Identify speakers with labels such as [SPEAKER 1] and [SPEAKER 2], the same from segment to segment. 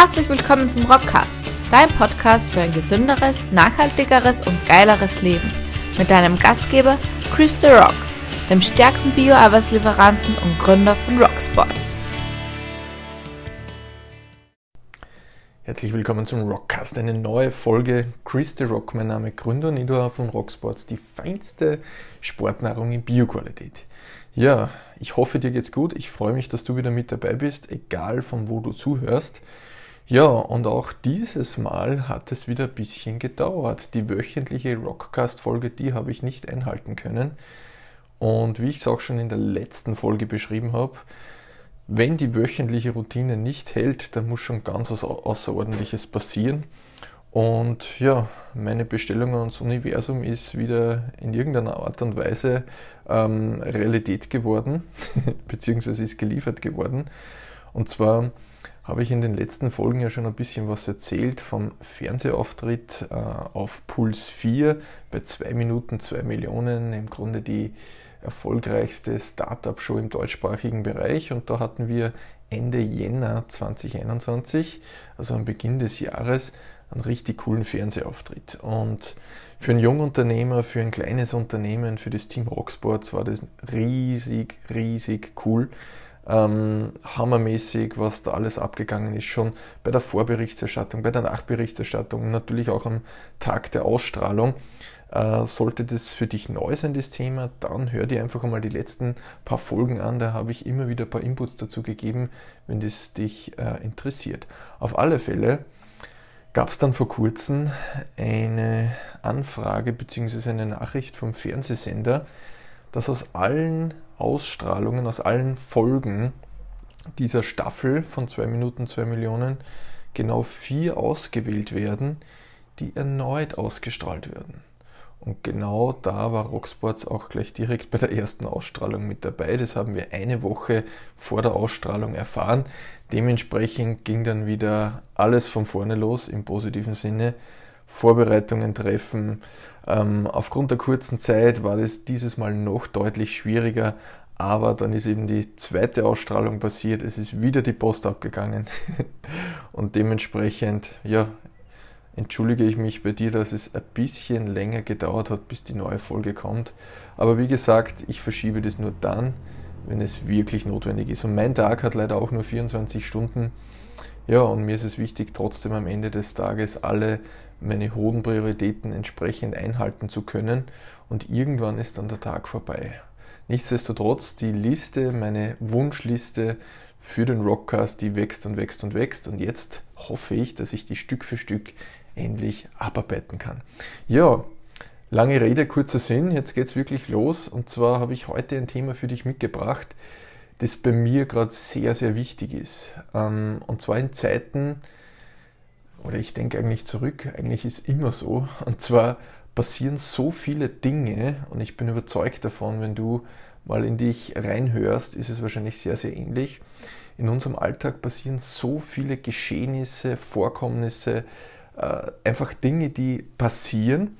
[SPEAKER 1] Herzlich willkommen zum Rockcast, dein Podcast für ein gesünderes, nachhaltigeres und geileres Leben. Mit deinem Gastgeber Chris The Rock, dem stärksten Bio-Arbeitslieferanten und Gründer von Rocksports.
[SPEAKER 2] Herzlich willkommen zum Rockcast, eine neue Folge. Chris The Rock, mein Name, Gründer und Inhaber von Rocksports, die feinste Sportnahrung in Bioqualität. Ja, ich hoffe, dir geht's gut. Ich freue mich, dass du wieder mit dabei bist, egal von wo du zuhörst. Ja, und auch dieses Mal hat es wieder ein bisschen gedauert. Die wöchentliche Rockcast-Folge, die habe ich nicht einhalten können. Und wie ich es auch schon in der letzten Folge beschrieben habe, wenn die wöchentliche Routine nicht hält, dann muss schon ganz was Außerordentliches passieren. Und ja, meine Bestellung ans Universum ist wieder in irgendeiner Art und Weise ähm, Realität geworden, beziehungsweise ist geliefert geworden. Und zwar habe ich in den letzten Folgen ja schon ein bisschen was erzählt vom Fernsehauftritt äh, auf Puls 4 bei 2 Minuten 2 Millionen, im Grunde die erfolgreichste Startup-Show im deutschsprachigen Bereich und da hatten wir Ende Jänner 2021, also am Beginn des Jahres, einen richtig coolen Fernsehauftritt. Und für einen Jungunternehmer, für ein kleines Unternehmen, für das Team Rocksports war das riesig, riesig cool ähm, hammermäßig, was da alles abgegangen ist, schon bei der Vorberichterstattung, bei der Nachberichterstattung natürlich auch am Tag der Ausstrahlung. Äh, sollte das für dich neu sein, das Thema, dann hör dir einfach einmal die letzten paar Folgen an. Da habe ich immer wieder ein paar Inputs dazu gegeben, wenn das dich äh, interessiert. Auf alle Fälle gab es dann vor kurzem eine Anfrage bzw. eine Nachricht vom Fernsehsender, dass aus allen Ausstrahlungen, aus allen Folgen dieser Staffel von 2 Minuten 2 Millionen genau vier ausgewählt werden, die erneut ausgestrahlt werden. Und genau da war Rocksports auch gleich direkt bei der ersten Ausstrahlung mit dabei. Das haben wir eine Woche vor der Ausstrahlung erfahren. Dementsprechend ging dann wieder alles von vorne los im positiven Sinne. Vorbereitungen treffen, aufgrund der kurzen Zeit war das dieses Mal noch deutlich schwieriger, aber dann ist eben die zweite Ausstrahlung passiert, es ist wieder die Post abgegangen und dementsprechend, ja, entschuldige ich mich bei dir, dass es ein bisschen länger gedauert hat, bis die neue Folge kommt. Aber wie gesagt, ich verschiebe das nur dann, wenn es wirklich notwendig ist. Und mein Tag hat leider auch nur 24 Stunden. Ja, und mir ist es wichtig, trotzdem am Ende des Tages alle meine hohen Prioritäten entsprechend einhalten zu können. Und irgendwann ist dann der Tag vorbei. Nichtsdestotrotz, die Liste, meine Wunschliste für den Rockcast, die wächst und wächst und wächst. Und jetzt hoffe ich, dass ich die Stück für Stück endlich abarbeiten kann. Ja, lange Rede, kurzer Sinn. Jetzt geht es wirklich los. Und zwar habe ich heute ein Thema für dich mitgebracht, das bei mir gerade sehr, sehr wichtig ist. Ähm, und zwar in Zeiten, oder ich denke eigentlich zurück, eigentlich ist immer so. Und zwar passieren so viele Dinge und ich bin überzeugt davon, wenn du mal in dich reinhörst, ist es wahrscheinlich sehr, sehr ähnlich. In unserem Alltag passieren so viele Geschehnisse, Vorkommnisse, äh, einfach Dinge, die passieren.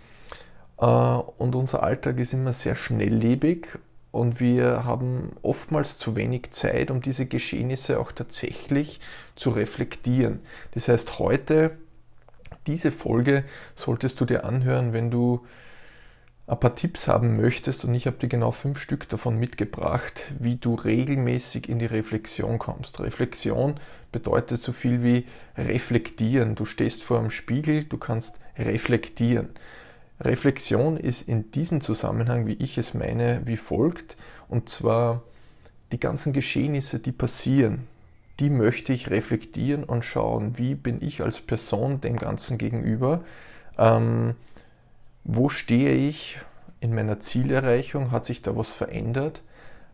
[SPEAKER 2] Äh, und unser Alltag ist immer sehr schnelllebig und wir haben oftmals zu wenig Zeit, um diese Geschehnisse auch tatsächlich zu reflektieren. Das heißt, heute, diese Folge solltest du dir anhören, wenn du ein paar Tipps haben möchtest und ich habe dir genau fünf Stück davon mitgebracht, wie du regelmäßig in die Reflexion kommst. Reflexion bedeutet so viel wie reflektieren. Du stehst vor einem Spiegel, du kannst reflektieren. Reflexion ist in diesem Zusammenhang, wie ich es meine, wie folgt. Und zwar die ganzen Geschehnisse, die passieren, die möchte ich reflektieren und schauen, wie bin ich als Person dem Ganzen gegenüber. Ähm, wo stehe ich in meiner Zielerreichung? Hat sich da was verändert?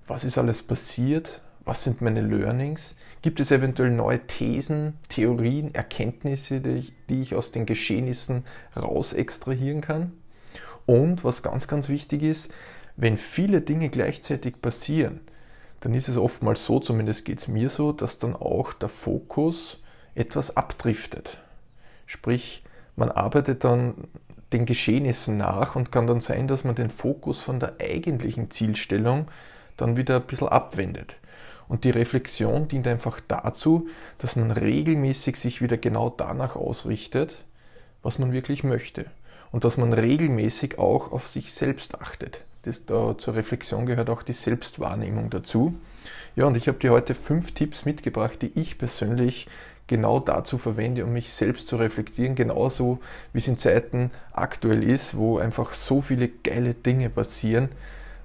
[SPEAKER 2] Was ist alles passiert? Was sind meine Learnings? Gibt es eventuell neue Thesen, Theorien, Erkenntnisse, die ich, die ich aus den Geschehnissen raus extrahieren kann? Und was ganz, ganz wichtig ist, wenn viele Dinge gleichzeitig passieren, dann ist es oftmals so, zumindest geht es mir so, dass dann auch der Fokus etwas abdriftet. Sprich, man arbeitet dann den Geschehnissen nach und kann dann sein, dass man den Fokus von der eigentlichen Zielstellung dann wieder ein bisschen abwendet. Und die Reflexion dient einfach dazu, dass man regelmäßig sich wieder genau danach ausrichtet, was man wirklich möchte. Und dass man regelmäßig auch auf sich selbst achtet. Das, da, zur Reflexion gehört auch die Selbstwahrnehmung dazu. Ja, und ich habe dir heute fünf Tipps mitgebracht, die ich persönlich genau dazu verwende, um mich selbst zu reflektieren, genauso wie es in Zeiten aktuell ist, wo einfach so viele geile Dinge passieren,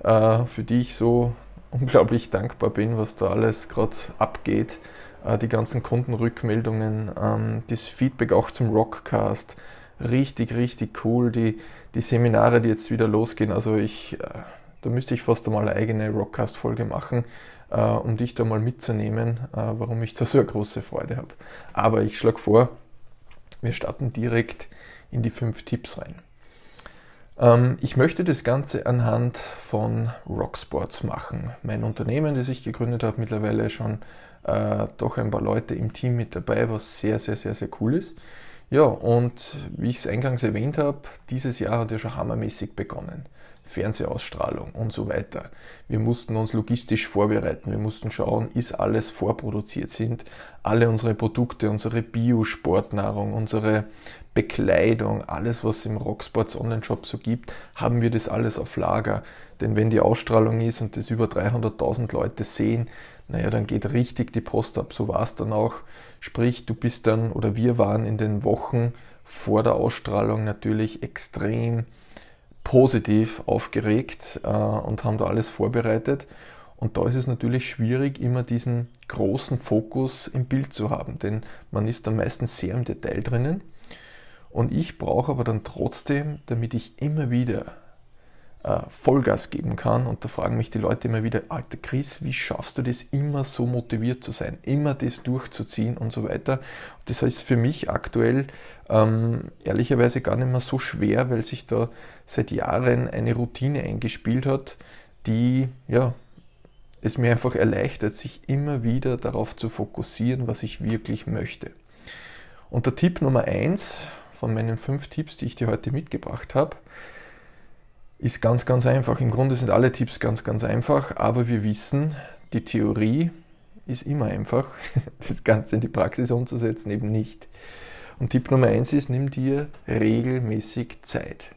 [SPEAKER 2] für die ich so unglaublich dankbar bin, was da alles gerade abgeht. Äh, die ganzen Kundenrückmeldungen, ähm, das Feedback auch zum Rockcast, richtig, richtig cool. Die, die Seminare, die jetzt wieder losgehen, also ich, äh, da müsste ich fast einmal eine eigene Rockcast-Folge machen, äh, um dich da mal mitzunehmen, äh, warum ich da so eine große Freude habe. Aber ich schlage vor, wir starten direkt in die fünf Tipps rein. Ähm, ich möchte das Ganze anhand von Rocksports machen. Mein Unternehmen, das ich gegründet habe, mittlerweile schon äh, doch ein paar Leute im Team mit dabei, was sehr, sehr, sehr, sehr cool ist. Ja, und wie ich es eingangs erwähnt habe, dieses Jahr hat ja schon hammermäßig begonnen. Fernsehausstrahlung und so weiter. Wir mussten uns logistisch vorbereiten, wir mussten schauen, ist alles vorproduziert, sind alle unsere Produkte, unsere Bio-Sportnahrung, unsere Bekleidung, alles was im Rocksports Online-Shop so gibt, haben wir das alles auf Lager. Denn wenn die Ausstrahlung ist und das über 300.000 Leute sehen, naja, dann geht richtig die Post ab. So war es dann auch. Sprich, du bist dann oder wir waren in den Wochen vor der Ausstrahlung natürlich extrem positiv aufgeregt äh, und haben da alles vorbereitet. Und da ist es natürlich schwierig, immer diesen großen Fokus im Bild zu haben, denn man ist dann meistens sehr im Detail drinnen. Und ich brauche aber dann trotzdem, damit ich immer wieder äh, Vollgas geben kann. Und da fragen mich die Leute immer wieder, alter Chris, wie schaffst du das immer so motiviert zu sein, immer das durchzuziehen und so weiter. Das heißt für mich aktuell ähm, ehrlicherweise gar nicht mehr so schwer, weil sich da seit Jahren eine Routine eingespielt hat, die ja, es mir einfach erleichtert, sich immer wieder darauf zu fokussieren, was ich wirklich möchte. Und der Tipp Nummer eins von meinen fünf Tipps, die ich dir heute mitgebracht habe, ist ganz, ganz einfach. Im Grunde sind alle Tipps ganz, ganz einfach, aber wir wissen, die Theorie ist immer einfach. Das Ganze in die Praxis umzusetzen eben nicht. Und Tipp Nummer eins ist, nimm dir regelmäßig Zeit.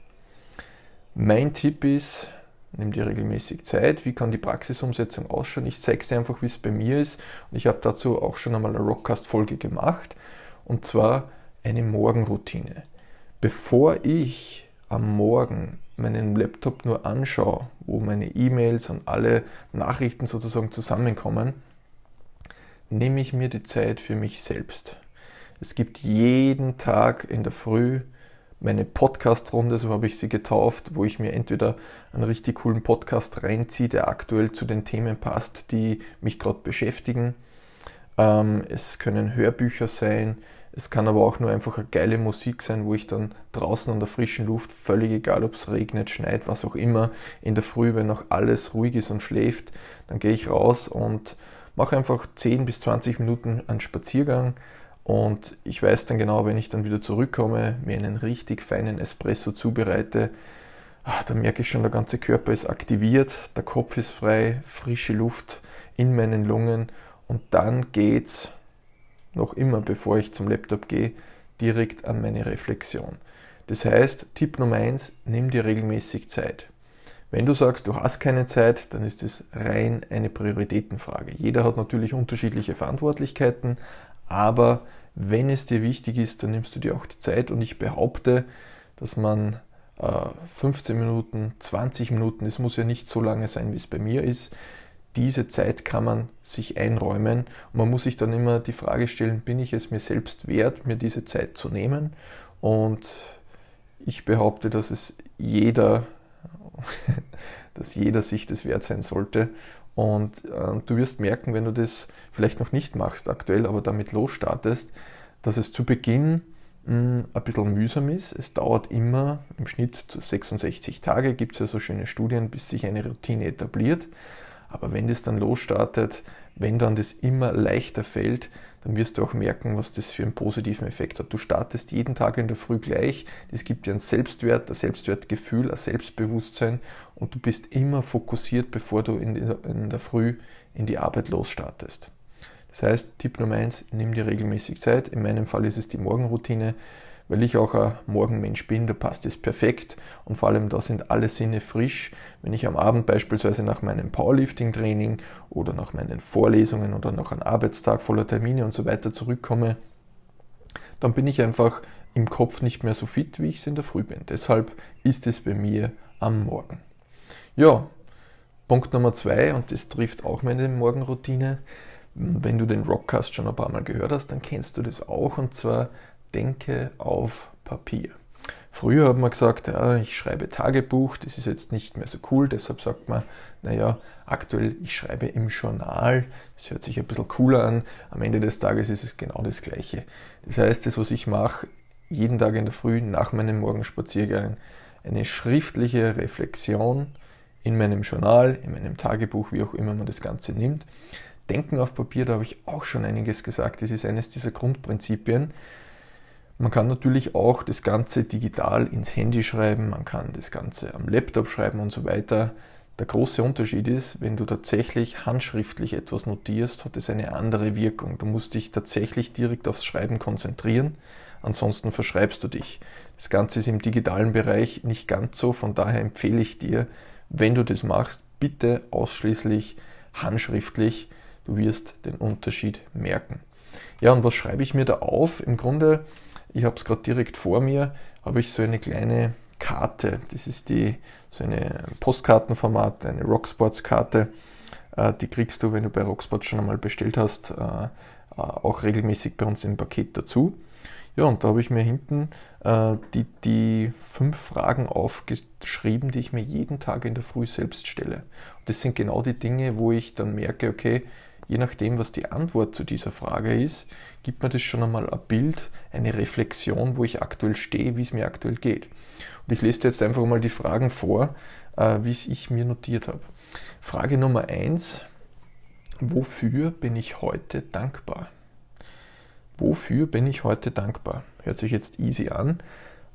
[SPEAKER 2] Mein Tipp ist, nimm dir regelmäßig Zeit. Wie kann die Praxisumsetzung ausschauen? Ich zeige es einfach, wie es bei mir ist. Und ich habe dazu auch schon einmal eine Rockcast-Folge gemacht. Und zwar eine Morgenroutine. Bevor ich am Morgen meinen Laptop nur anschaue, wo meine E-Mails und alle Nachrichten sozusagen zusammenkommen, nehme ich mir die Zeit für mich selbst. Es gibt jeden Tag in der Früh meine Podcast-Runde, so habe ich sie getauft, wo ich mir entweder einen richtig coolen Podcast reinziehe, der aktuell zu den Themen passt, die mich gerade beschäftigen. Ähm, es können Hörbücher sein, es kann aber auch nur einfach eine geile Musik sein, wo ich dann draußen an der frischen Luft, völlig egal ob es regnet, schneit, was auch immer, in der Früh, wenn noch alles ruhig ist und schläft, dann gehe ich raus und mache einfach 10 bis 20 Minuten einen Spaziergang und ich weiß dann genau, wenn ich dann wieder zurückkomme, mir einen richtig feinen Espresso zubereite, ach, dann merke ich schon, der ganze Körper ist aktiviert, der Kopf ist frei, frische Luft in meinen Lungen und dann geht's noch immer bevor ich zum Laptop gehe, direkt an meine Reflexion. Das heißt, Tipp Nummer eins: nimm dir regelmäßig Zeit. Wenn du sagst, du hast keine Zeit, dann ist es rein eine Prioritätenfrage. Jeder hat natürlich unterschiedliche Verantwortlichkeiten, aber wenn es dir wichtig ist, dann nimmst du dir auch die Zeit und ich behaupte, dass man 15 äh, Minuten, 20 Minuten, es muss ja nicht so lange sein, wie es bei mir ist, diese Zeit kann man sich einräumen. Und man muss sich dann immer die Frage stellen, bin ich es mir selbst wert, mir diese Zeit zu nehmen? Und ich behaupte, dass es jeder, dass jeder sich das wert sein sollte. Und äh, du wirst merken, wenn du das vielleicht noch nicht machst aktuell, aber damit losstartest, dass es zu Beginn mh, hm, ein bisschen mühsam ist. Es dauert immer im Schnitt 66 Tage, gibt es ja so schöne Studien, bis sich eine Routine etabliert. Aber wenn das dann losstartet, wenn dann das immer leichter fällt, dann wirst du auch merken, was das für einen positiven Effekt hat. Du startest jeden Tag in der Früh gleich, das gibt dir einen Selbstwert, ein Selbstwertgefühl, ein Selbstbewusstsein und du bist immer fokussiert, bevor du in der Früh in die Arbeit losstartest. Das heißt, Tipp Nummer eins: nimm dir regelmäßig Zeit. In meinem Fall ist es die Morgenroutine weil ich auch ein Morgenmensch bin, da passt es perfekt und vor allem da sind alle Sinne frisch. Wenn ich am Abend beispielsweise nach meinem Powerlifting-Training oder nach meinen Vorlesungen oder nach einem Arbeitstag voller Termine und so weiter zurückkomme, dann bin ich einfach im Kopf nicht mehr so fit, wie ich es in der Früh bin. Deshalb ist es bei mir am Morgen. Ja, Punkt Nummer zwei, und das trifft auch meine Morgenroutine. Wenn du den Rockcast schon ein paar Mal gehört hast, dann kennst du das auch, und zwar denke auf Papier. Früher hat man gesagt, ja, ich schreibe Tagebuch, das ist jetzt nicht mehr so cool, deshalb sagt man, naja, aktuell, ich schreibe im Journal, das hört sich ein bisschen cooler an, am Ende des Tages ist es genau das Gleiche. Das heißt, das, was ich mache, jeden Tag in der Früh nach meinem Morgenspaziergang, eine schriftliche Reflexion in meinem Journal, in meinem Tagebuch, wie auch immer man das Ganze nimmt. Denken auf Papier, da habe ich auch schon einiges gesagt, das ist eines dieser Grundprinzipien, man kann natürlich auch das Ganze digital ins Handy schreiben, man kann das Ganze am Laptop schreiben und so weiter. Der große Unterschied ist, wenn du tatsächlich handschriftlich etwas notierst, hat es eine andere Wirkung. Du musst dich tatsächlich direkt aufs Schreiben konzentrieren, ansonsten verschreibst du dich. Das Ganze ist im digitalen Bereich nicht ganz so, von daher empfehle ich dir, wenn du das machst, bitte ausschließlich handschriftlich. Du wirst den Unterschied merken. Ja, und was schreibe ich mir da auf? Im Grunde ich habe es gerade direkt vor mir, habe ich so eine kleine Karte. Das ist die, so eine Postkartenformat, eine Rocksports-Karte. Äh, die kriegst du, wenn du bei Rocksports schon einmal bestellt hast, äh, äh, auch regelmäßig bei uns im Paket dazu. Ja, und da habe ich mir hinten die, die fünf Fragen aufgeschrieben, die ich mir jeden Tag in der Früh selbst stelle. Und das sind genau die Dinge, wo ich dann merke, okay, je nachdem, was die Antwort zu dieser Frage ist, gibt mir das schon einmal ein Bild, eine Reflexion, wo ich aktuell stehe, wie es mir aktuell geht. Und ich lese dir jetzt einfach mal die Fragen vor, äh, wie es ich mir notiert habe. Frage Nummer eins: Wofür bin ich heute dankbar? Wofür bin ich heute dankbar? Hört sich jetzt easy an.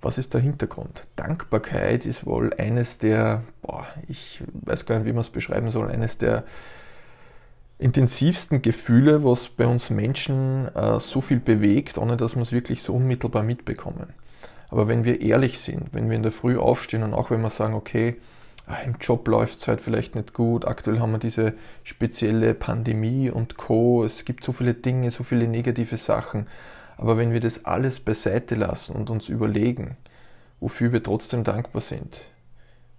[SPEAKER 2] Was ist der Hintergrund? Dankbarkeit ist wohl eines der, boah, ich weiß gar nicht, wie man es beschreiben soll, eines der intensivsten Gefühle, was bei uns Menschen äh, so viel bewegt, ohne dass wir es wirklich so unmittelbar mitbekommen. Aber wenn wir ehrlich sind, wenn wir in der Früh aufstehen und auch wenn wir sagen, okay, ah, im Job läuft es halt vielleicht nicht gut, aktuell haben wir diese spezielle Pandemie und Co, es gibt so viele Dinge, so viele negative Sachen, aber wenn wir das alles beiseite lassen und uns überlegen, wofür wir trotzdem dankbar sind,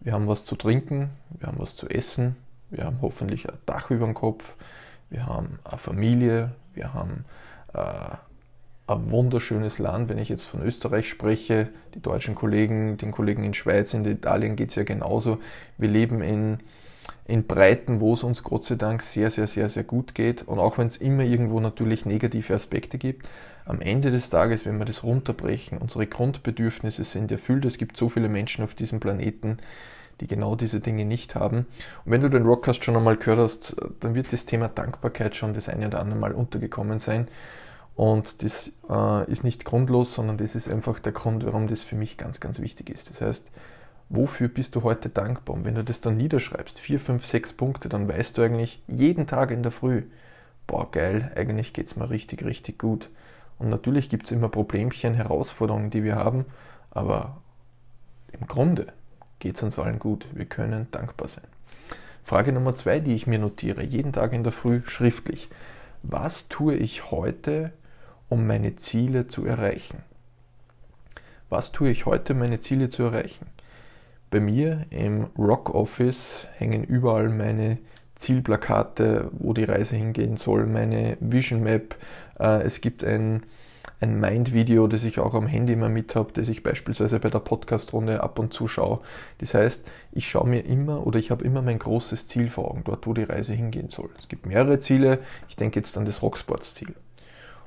[SPEAKER 2] wir haben was zu trinken, wir haben was zu essen, wir haben hoffentlich ein Dach über dem Kopf, wir haben eine Familie, wir haben äh, ein wunderschönes Land, wenn ich jetzt von Österreich spreche, die deutschen Kollegen, den Kollegen in Schweiz, in Italien geht es ja genauso. Wir leben in, in Breiten, wo es uns Gott sei Dank sehr, sehr, sehr, sehr gut geht. Und auch wenn es immer irgendwo natürlich negative Aspekte gibt, am Ende des Tages, wenn wir das runterbrechen, unsere Grundbedürfnisse sind erfüllt. Es gibt so viele Menschen auf diesem Planeten, die genau diese Dinge nicht haben. Und wenn du den Rockcast schon einmal gehört hast, dann wird das Thema Dankbarkeit schon das eine oder andere Mal untergekommen sein. Und das äh, ist nicht grundlos, sondern das ist einfach der Grund, warum das für mich ganz, ganz wichtig ist. Das heißt, wofür bist du heute dankbar? Und wenn du das dann niederschreibst, vier, fünf, sechs Punkte, dann weißt du eigentlich jeden Tag in der Früh, boah, geil, eigentlich geht es mir richtig, richtig gut. Und natürlich gibt es immer Problemchen, Herausforderungen, die wir haben, aber im Grunde geht es uns allen gut. Wir können dankbar sein. Frage Nummer zwei, die ich mir notiere, jeden Tag in der Früh schriftlich. Was tue ich heute, um meine Ziele zu erreichen? Was tue ich heute, um meine Ziele zu erreichen? Bei mir im Rock Office hängen überall meine Zielplakate, wo die Reise hingehen soll, meine Vision Map. Äh, es gibt ein ein Mind-Video, das ich auch am Handy immer mit habe, das ich beispielsweise bei der Podcast-Runde ab und zu schaue. Das heißt, ich schaue mir immer oder ich habe immer mein großes Ziel vor Augen, dort wo die Reise hingehen soll. Es gibt mehrere Ziele, ich denke jetzt an das Rocksports-Ziel.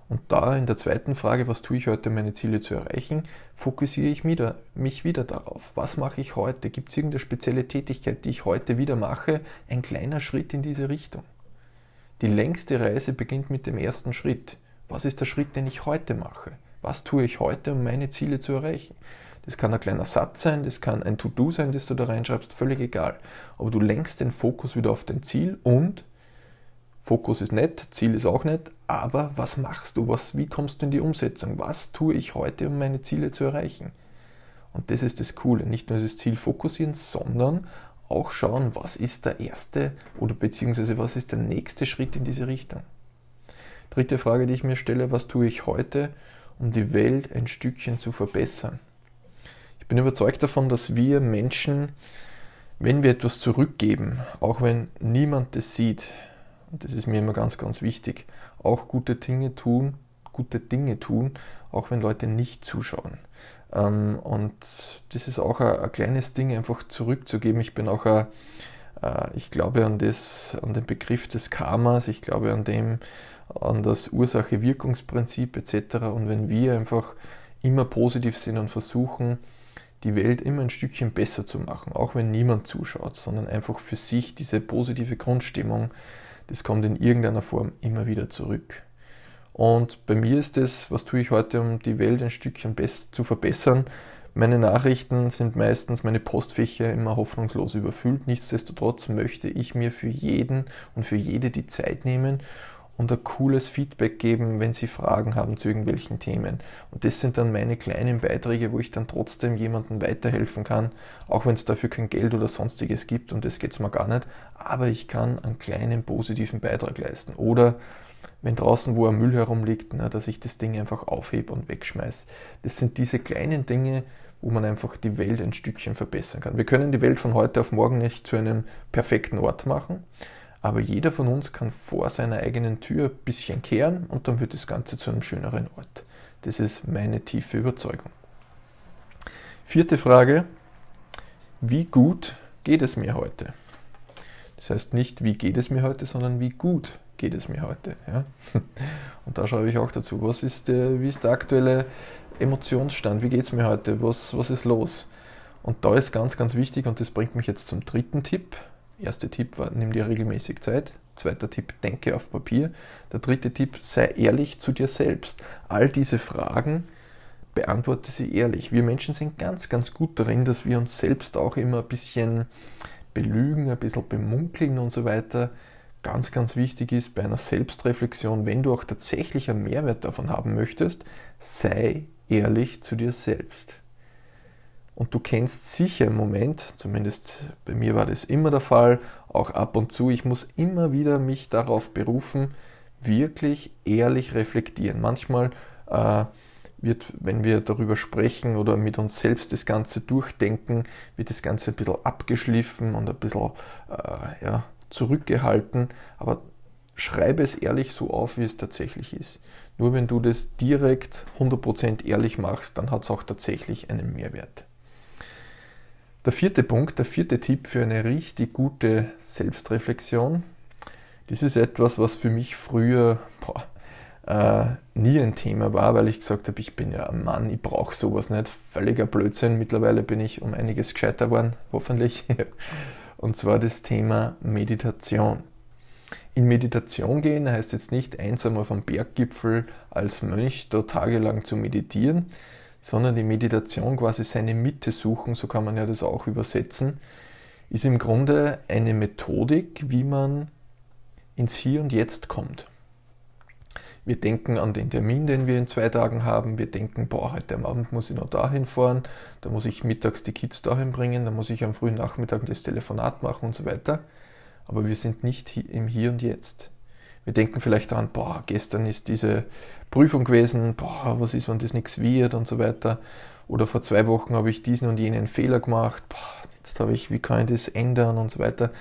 [SPEAKER 2] Und da in der zweiten Frage, was tue ich heute, meine Ziele zu erreichen, fokussiere ich wieder, mich wieder darauf. Was mache ich heute? Gibt es irgendeine spezielle Tätigkeit, die ich heute wieder mache? Ein kleiner Schritt in diese Richtung. Die längste Reise beginnt mit dem ersten Schritt. Was ist der Schritt, den ich heute mache? Was tue ich heute, um meine Ziele zu erreichen? Das kann ein kleiner Satz sein, das kann ein To-Do sein, das du da reinschreibst, völlig egal. Aber du lenkst den Fokus wieder auf dein Ziel und Fokus ist nett, Ziel ist auch nett, aber was machst du? Was, wie kommst du in die Umsetzung? Was tue ich heute, um meine Ziele zu erreichen? Und das ist das Coole. Nicht nur das Ziel fokussieren, sondern auch schauen, was ist der erste oder beziehungsweise was ist der nächste Schritt in diese Richtung. Dritte Frage, die ich mir stelle, was tue ich heute, um die Welt ein Stückchen zu verbessern? Ich bin überzeugt davon, dass wir Menschen, wenn wir etwas zurückgeben, auch wenn niemand das sieht, und das ist mir immer ganz, ganz wichtig, auch gute Dinge tun, gute Dinge tun, auch wenn Leute nicht zuschauen. Ähm, und das ist auch ein, ein, kleines Ding, einfach zurückzugeben. Ich bin auch ein, äh, ich glaube an, das, an den Begriff des Karmas, ich glaube an dem, an das Ursache-Wirkungsprinzip etc. Und wenn wir einfach immer positiv sind und versuchen, die Welt immer ein Stückchen besser zu machen, auch wenn niemand zuschaut, sondern einfach für sich diese positive Grundstimmung, das kommt in irgendeiner Form immer wieder zurück. Und bei mir ist es, was tue ich heute, um die Welt ein Stückchen zu verbessern? Meine Nachrichten sind meistens, meine Postfächer immer hoffnungslos überfüllt. Nichtsdestotrotz möchte ich mir für jeden und für jede die Zeit nehmen und ein cooles Feedback geben, wenn sie Fragen haben zu irgendwelchen Themen. Und das sind dann meine kleinen Beiträge, wo ich dann trotzdem jemandem weiterhelfen kann, auch wenn es dafür kein Geld oder sonstiges gibt und das geht es mir gar nicht. Aber ich kann einen kleinen positiven Beitrag leisten. Oder wenn draußen wo ein Müll herumliegt, na, dass ich das Ding einfach aufhebe und wegschmeiße. Das sind diese kleinen Dinge, wo man einfach die Welt ein Stückchen verbessern kann. Wir können die Welt von heute auf morgen nicht zu einem perfekten Ort machen, aber jeder von uns kann vor seiner eigenen Tür ein bisschen kehren und dann wird das Ganze zu einem schöneren Ort. Das ist meine tiefe Überzeugung. Vierte Frage. Wie gut geht es mir heute? Das heißt nicht, wie geht es mir heute, sondern wie gut geht es mir heute. Ja? Und da schreibe ich auch dazu, was ist der, wie ist der aktuelle Emotionsstand, wie geht es mir heute, was, was ist los? Und da ist ganz, ganz wichtig, und das bringt mich jetzt zum dritten Tipp. Erster Tipp war, nimm dir regelmäßig Zeit. Zweiter Tipp, denke auf Papier. Der dritte Tipp, sei ehrlich zu dir selbst. All diese Fragen beantworte sie ehrlich. Wir Menschen sind ganz, ganz gut darin, dass wir uns selbst auch immer ein bisschen belügen, ein bisschen bemunkeln und so weiter ganz, ganz wichtig ist bei einer Selbstreflexion, wenn du auch tatsächlich einen Mehrwert davon haben möchtest, sei ehrlich zu dir selbst. Und du kennst sicher im Moment, zumindest bei mir war das immer der Fall, auch ab und zu, ich muss immer wieder mich darauf berufen, wirklich ehrlich reflektieren. Manchmal äh, wird, wenn wir darüber sprechen oder mit uns selbst das Ganze durchdenken, wird das Ganze ein bisschen abgeschliffen und ein bisschen äh, ja, zurückgehalten, aber schreibe es ehrlich so auf, wie es tatsächlich ist. Nur wenn du das direkt 100% ehrlich machst, dann hat es auch tatsächlich einen Mehrwert. Der vierte Punkt, der vierte Tipp für eine richtig gute Selbstreflexion, das ist etwas, was für mich früher boah, äh, nie ein Thema war, weil ich gesagt habe, ich bin ja ein Mann, ich brauche sowas nicht. Völliger Blödsinn. Mittlerweile bin ich um einiges gescheiter geworden, hoffentlich. und zwar das Thema Meditation. In Meditation gehen heißt jetzt nicht einsam auf einem Berggipfel als Mönch da tagelang zu meditieren, sondern die Meditation quasi seine Mitte suchen, so kann man ja das auch übersetzen, ist im Grunde eine Methodik, wie man ins Hier und Jetzt kommt. Wir denken an den Termin, den wir in zwei Tagen haben. Wir denken, boah, heute am Abend muss ich noch dahin fahren, da muss ich mittags die Kids dahin bringen, da muss ich am frühen Nachmittag das Telefonat machen und so weiter. Aber wir sind nicht im Hier und Jetzt. Wir denken vielleicht daran, boah, gestern ist diese Prüfung gewesen, boah, was ist, wenn das nichts wird und so weiter. Oder vor zwei Wochen habe ich diesen und jenen Fehler gemacht, boah, jetzt habe ich, wie kann ich das ändern und so weiter.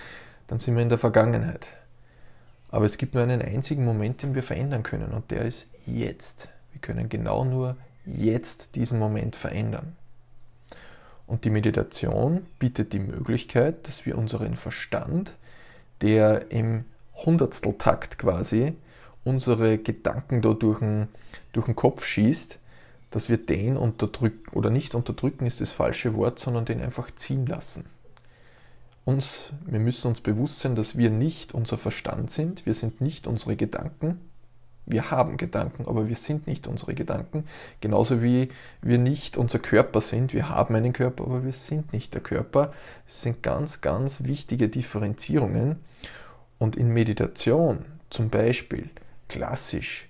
[SPEAKER 2] Dann sind wir in der Vergangenheit. Aber es gibt nur einen einzigen Moment, den wir verändern können und der ist jetzt. Wir können genau nur jetzt diesen Moment verändern. Und die Meditation bietet die Möglichkeit, dass wir unseren Verstand, der im Hundertsteltakt quasi unsere Gedanken da durch den, durch den Kopf schießt, dass wir den unterdrücken, oder nicht unterdrücken ist das falsche Wort, sondern den einfach ziehen lassen. uns, wir müssen uns bewusst sein, dass wir nicht unser Verstand sind, wir sind nicht unsere Gedanken. Wir haben Gedanken, aber wir sind nicht unsere Gedanken. Genauso wie wir nicht unser Körper sind. Wir haben einen Körper, aber wir sind nicht der Körper. Das sind ganz, ganz wichtige Differenzierungen. Und in Meditation zum Beispiel, klassisch,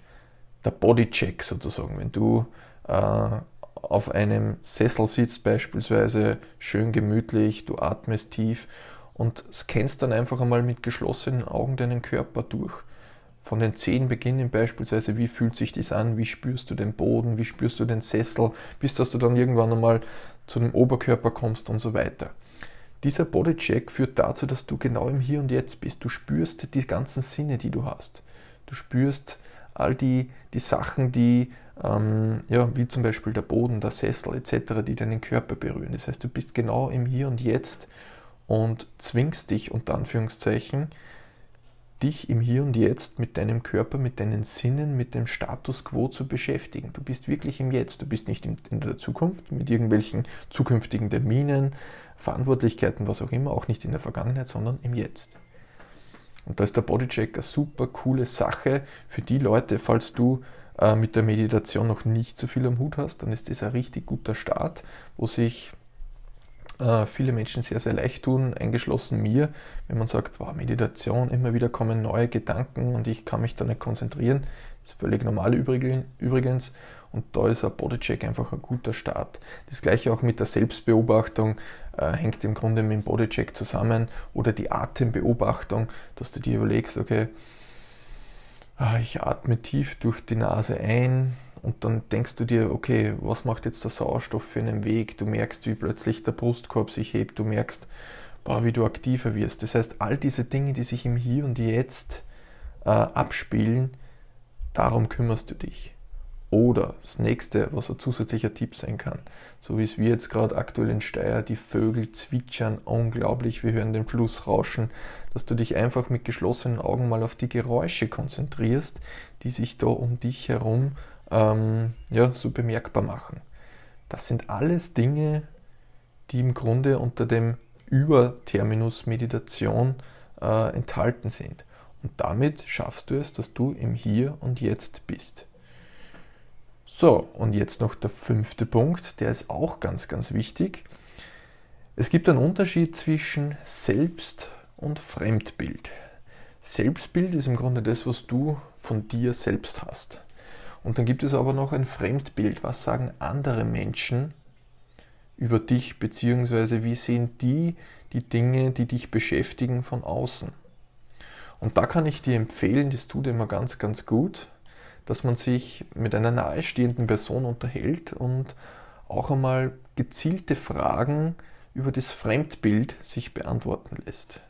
[SPEAKER 2] der Bodycheck sozusagen, wenn du äh, auf einem Sessel sitzt beispielsweise, schön gemütlich, du atmest tief und scannst dann einfach einmal mit geschlossenen Augen deinen Körper durch. Von den Zehen beginnen beispielsweise, wie fühlt sich das an, wie spürst du den Boden, wie spürst du den Sessel, bis dass du dann irgendwann einmal zu dem Oberkörper kommst und so weiter. Dieser Bodycheck führt dazu, dass du genau im Hier und Jetzt bist. Du spürst die ganzen Sinne, die du hast. Du spürst all die, die Sachen, die, ähm, ja, wie zum Beispiel der Boden, der Sessel etc., die deinen Körper berühren. Das heißt, du bist genau im Hier und Jetzt und zwingst dich, unter Anführungszeichen, dich im Hier und Jetzt mit deinem Körper, mit deinen Sinnen, mit dem Status quo zu beschäftigen. Du bist wirklich im Jetzt. Du bist nicht in, der Zukunft mit irgendwelchen zukünftigen Terminen, Verantwortlichkeiten, was auch immer, auch nicht in der Vergangenheit, sondern im Jetzt. Und da ist der Bodycheck eine super coole Sache für die Leute, falls du äh, mit der Meditation noch nicht so viel am Hut hast, dann ist das ein richtig guter Start, wo sich äh, viele Menschen sehr, sehr leicht tun, eingeschlossen mir, wenn man sagt, wow, Meditation, immer wieder kommen neue Gedanken und ich kann mich da nicht konzentrieren. Das ist völlig normal übrigens. Und da ist ein Bodycheck einfach ein guter Start. Das gleiche auch mit der Selbstbeobachtung äh, hängt im Grunde mit dem Bodycheck zusammen oder die Atembeobachtung, dass du dir überlegst, okay, ah, ich atme tief durch die Nase ein, und dann denkst du dir, okay, was macht jetzt der Sauerstoff für einen Weg? Du merkst, wie plötzlich der Brustkorb sich hebt, du merkst, boah, wie du aktiver wirst. Das heißt, all diese Dinge, die sich im Hier und Jetzt äh, abspielen, darum kümmerst du dich. Oder das nächste, was ein zusätzlicher Tipp sein kann, so wie es wir jetzt gerade aktuell in Steyr, die Vögel zwitschern unglaublich, wir hören den Fluss rauschen, dass du dich einfach mit geschlossenen Augen mal auf die Geräusche konzentrierst, die sich da um dich herum ähm, ja, so bemerkbar machen. Das sind alles Dinge, die im Grunde unter dem Überterminus Meditation äh, enthalten sind. Und damit schaffst du es, dass du im Hier und Jetzt bist. So, und jetzt noch der fünfte Punkt, der ist auch ganz, ganz wichtig. Es gibt einen Unterschied zwischen Selbst- und Fremdbild. Selbstbild ist im Grunde das, was du von dir selbst hast. Und dann gibt es aber noch ein Fremdbild. Was sagen andere Menschen über dich, beziehungsweise wie sehen die die Dinge, die dich beschäftigen, von außen? Und da kann ich dir empfehlen, das tut immer ganz, ganz gut, dass man sich mit einer nahestehenden Person unterhält und auch einmal gezielte Fragen über das Fremdbild sich beantworten lässt.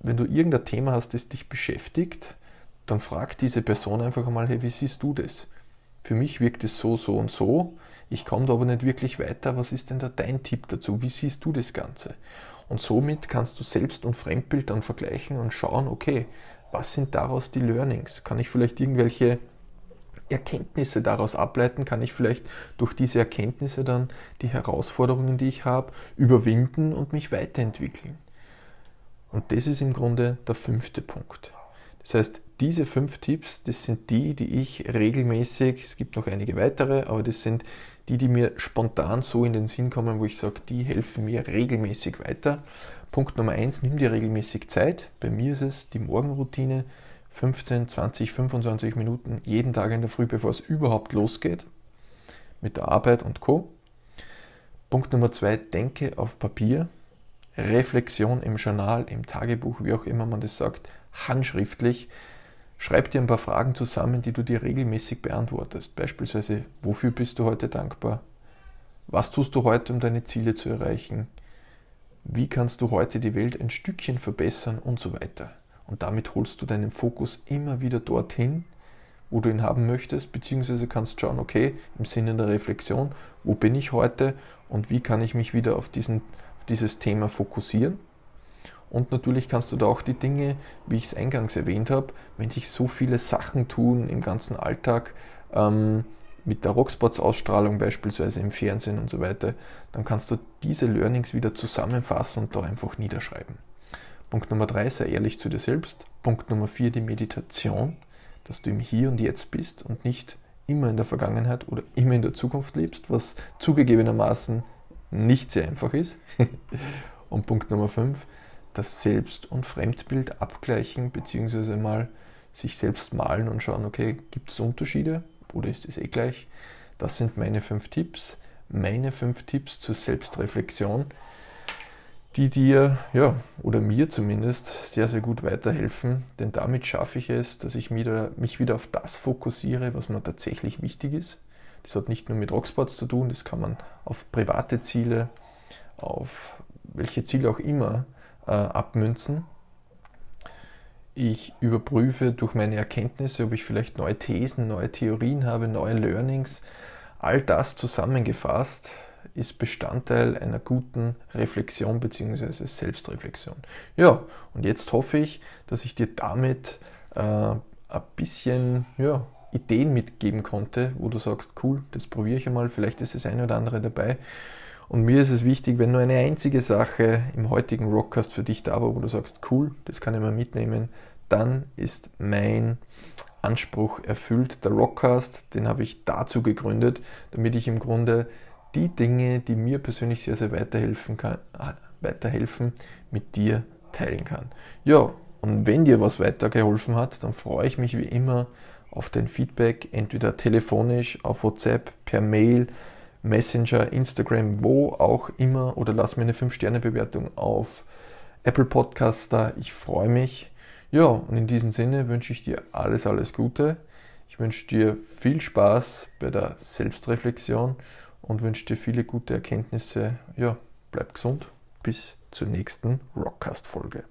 [SPEAKER 2] Wenn du irgendein Thema hast, das dich beschäftigt, dann fragt diese Person einfach einmal, hey, wie siehst du das? Für mich wirkt es so, so und so. Ich komme da aber nicht wirklich weiter. Was ist denn da dein Tipp dazu? Wie siehst du das Ganze? Und somit kannst du Selbst- und Fremdbild dann vergleichen und schauen, okay, was sind daraus die Learnings? Kann ich vielleicht irgendwelche Erkenntnisse daraus ableiten? Kann ich vielleicht durch diese Erkenntnisse dann die Herausforderungen, die ich habe, überwinden und mich weiterentwickeln? Und das ist im Grunde der fünfte Punkt. Das heißt, diese fünf Tipps, das sind die, die ich regelmäßig, es gibt noch einige weitere, aber das sind die, die mir spontan so in den Sinn kommen, wo ich sage, die helfen mir regelmäßig weiter. Punkt Nummer eins, nimm dir regelmäßig Zeit. Bei mir ist es die Morgenroutine, 15, 20, 25 Minuten jeden Tag in der Früh, bevor es überhaupt losgeht mit der Arbeit und Co. Punkt Nummer zwei, denke auf Papier. Reflexion im Journal, im Tagebuch, wie auch immer man das sagt, handschriftlich. Schreib dir ein paar Fragen zusammen, die du dir regelmäßig beantwortest. Beispielsweise, wofür bist du heute dankbar? Was tust du heute, um deine Ziele zu erreichen? Wie kannst du heute die Welt ein Stückchen verbessern und so weiter? Und damit holst du deinen Fokus immer wieder dorthin, wo du ihn haben möchtest, beziehungsweise kannst schauen, okay, im Sinne der Reflexion, wo bin ich heute und wie kann ich mich wieder auf, diesen, auf dieses Thema fokussieren und natürlich kannst du da auch die Dinge, wie ich es eingangs erwähnt habe, wenn sich so viele Sachen tun im ganzen Alltag, ähm, mit der Rockspots-Ausstrahlung beispielsweise im Fernsehen und so weiter, dann kannst du diese Learnings wieder zusammenfassen und da einfach niederschreiben. Punkt Nummer drei, sei ehrlich zu dir selbst. Punkt Nummer vier, die Meditation, dass du im Hier und Jetzt bist und nicht immer in der Vergangenheit oder immer in der Zukunft lebst, was zugegebenermaßen nicht sehr einfach ist. und Punkt Nummer fünf, das Selbst- und Fremdbild abgleichen, beziehungsweise mal sich selbst malen und schauen, okay, gibt es Unterschiede oder ist es eh gleich? Das sind meine fünf Tipps. Meine fünf Tipps zur Selbstreflexion, die dir, ja, oder mir zumindest sehr, sehr gut weiterhelfen, denn damit schaffe ich es, dass ich mich wieder auf das fokussiere, was mir tatsächlich wichtig ist. Das hat nicht nur mit Rocksports zu tun, das kann man auf private Ziele, auf welche Ziele auch immer äh, abmünzen. Ich überprüfe durch meine Erkenntnisse, ob ich vielleicht neue Thesen, neue Theorien habe, neue Learnings. All das zusammengefasst ist Bestandteil einer guten Reflexion bzw. Selbstreflexion. Ja, und jetzt hoffe ich, dass ich dir damit äh, ein bisschen ja, Ideen mitgeben konnte, wo du sagst, cool, das probiere ich einmal, vielleicht ist das eine oder andere dabei. Und mir ist es wichtig, wenn nur eine einzige Sache im heutigen Rockcast für dich da war, wo du sagst, cool, das kann ich mal mitnehmen, dann ist mein Anspruch erfüllt. Der Rockcast, den habe ich dazu gegründet, damit ich im Grunde die Dinge, die mir persönlich sehr, sehr weiterhelfen, kann, weiterhelfen mit dir teilen kann. Ja, und wenn dir was weitergeholfen hat, dann freue ich mich wie immer auf dein Feedback, entweder telefonisch, auf WhatsApp, per Mail, Messenger, Instagram, wo auch immer oder lass mir eine 5-Sterne-Bewertung auf Apple Podcasts da. Ich freue mich. Ja, und in diesem Sinne wünsche ich dir alles, alles Gute. Ich wünsche dir viel Spaß bei der Selbstreflexion und wünsche dir viele gute Erkenntnisse. Ja, bleib gesund. Bis zur nächsten Rockcast-Folge.